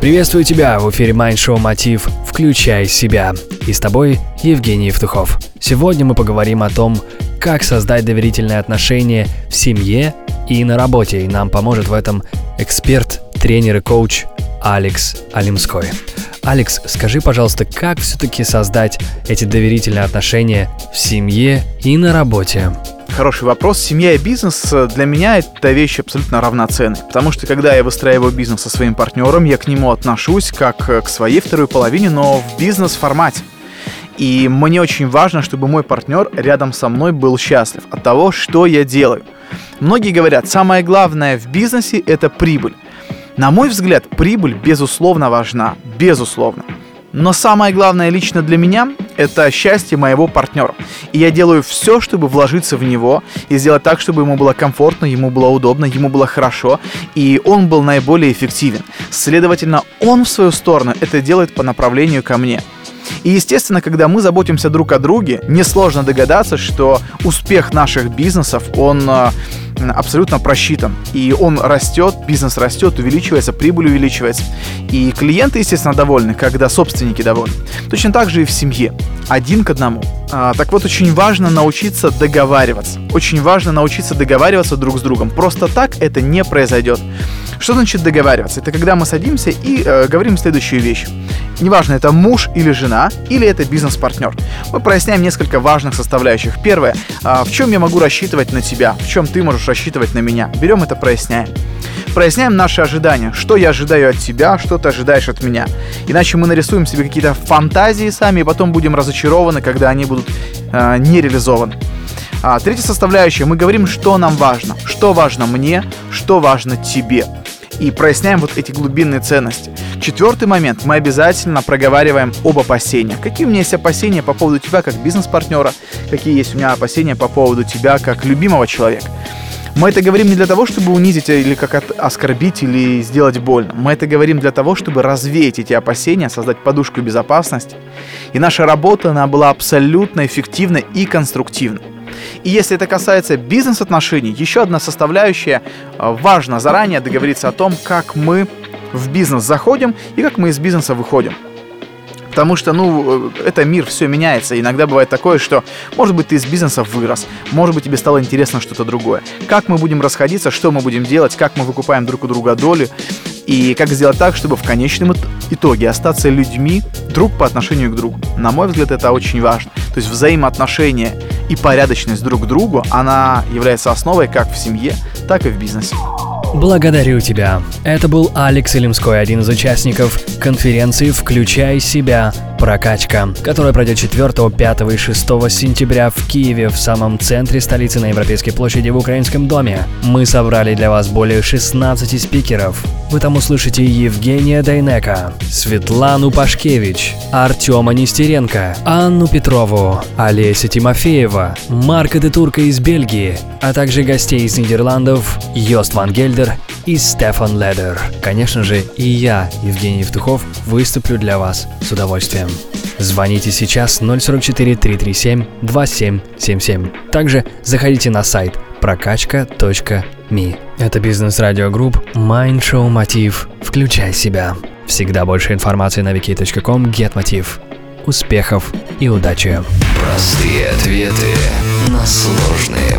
Приветствую тебя в эфире Show Мотив «Включай себя». И с тобой Евгений Евтухов. Сегодня мы поговорим о том, как создать доверительные отношения в семье и на работе. И нам поможет в этом эксперт, тренер и коуч Алекс Алимской. Алекс, скажи, пожалуйста, как все-таки создать эти доверительные отношения в семье и на работе? Хороший вопрос. Семья и бизнес э, для меня это вещи абсолютно равноценные. Потому что когда я выстраиваю бизнес со своим партнером, я к нему отношусь как э, к своей второй половине, но в бизнес-формате. И мне очень важно, чтобы мой партнер рядом со мной был счастлив от того, что я делаю. Многие говорят, самое главное в бизнесе это прибыль. На мой взгляд, прибыль безусловно важна, безусловно. Но самое главное лично для меня – это счастье моего партнера. И я делаю все, чтобы вложиться в него и сделать так, чтобы ему было комфортно, ему было удобно, ему было хорошо, и он был наиболее эффективен. Следовательно, он в свою сторону это делает по направлению ко мне. И, естественно, когда мы заботимся друг о друге, несложно догадаться, что успех наших бизнесов, он э, абсолютно просчитан. И он растет, бизнес растет, увеличивается, прибыль увеличивается. И клиенты, естественно, довольны, когда собственники довольны. Точно так же и в семье. Один к одному. А, так вот, очень важно научиться договариваться. Очень важно научиться договариваться друг с другом. Просто так это не произойдет. Что значит договариваться? Это когда мы садимся и э, говорим следующую вещь. Неважно, это муж или жена, или это бизнес-партнер. Мы проясняем несколько важных составляющих. Первое, э, в чем я могу рассчитывать на тебя, в чем ты можешь рассчитывать на меня. Берем это, проясняем. Проясняем наши ожидания. Что я ожидаю от тебя, что ты ожидаешь от меня. Иначе мы нарисуем себе какие-то фантазии сами, и потом будем разочарованы, когда они будут э, не реализованы. А, третья составляющая. Мы говорим, что нам важно. Что важно мне, что важно тебе и проясняем вот эти глубинные ценности. Четвертый момент. Мы обязательно проговариваем об опасениях. Какие у меня есть опасения по поводу тебя как бизнес-партнера, какие есть у меня опасения по поводу тебя как любимого человека. Мы это говорим не для того, чтобы унизить или как оскорбить или сделать больно. Мы это говорим для того, чтобы развеять эти опасения, создать подушку безопасности. И наша работа, она была абсолютно эффективна и конструктивна. И если это касается бизнес-отношений, еще одна составляющая, э, важно заранее договориться о том, как мы в бизнес заходим и как мы из бизнеса выходим. Потому что, ну, э, это мир, все меняется. Иногда бывает такое, что, может быть, ты из бизнеса вырос, может быть, тебе стало интересно что-то другое. Как мы будем расходиться, что мы будем делать, как мы выкупаем друг у друга доли, и как сделать так, чтобы в конечном итоге остаться людьми друг по отношению к другу. На мой взгляд, это очень важно. То есть взаимоотношения и порядочность друг к другу, она является основой как в семье, так и в бизнесе. Благодарю тебя. Это был Алекс Илимской, один из участников конференции «Включай себя. Прокачка», которая пройдет 4, 5 и 6 сентября в Киеве, в самом центре столицы на Европейской площади в Украинском доме. Мы собрали для вас более 16 спикеров. Вы там услышите Евгения Дайнека, Светлану Пашкевич, Артема Нестеренко, Анну Петрову, Олеся Тимофеева, Марка де Турка из Бельгии, а также гостей из Нидерландов Йост Ван Гельдер и Стефан Ледер. Конечно же, и я, Евгений Евтухов, выступлю для вас с удовольствием. Звоните сейчас 044 337 2777. Также заходите на сайт прокачка.ми. Это бизнес-радиогрупп Mind Show Мотив. Включай себя. Всегда больше информации на wiki.com GetMotiv. Успехов и удачи! Простые ответы на сложные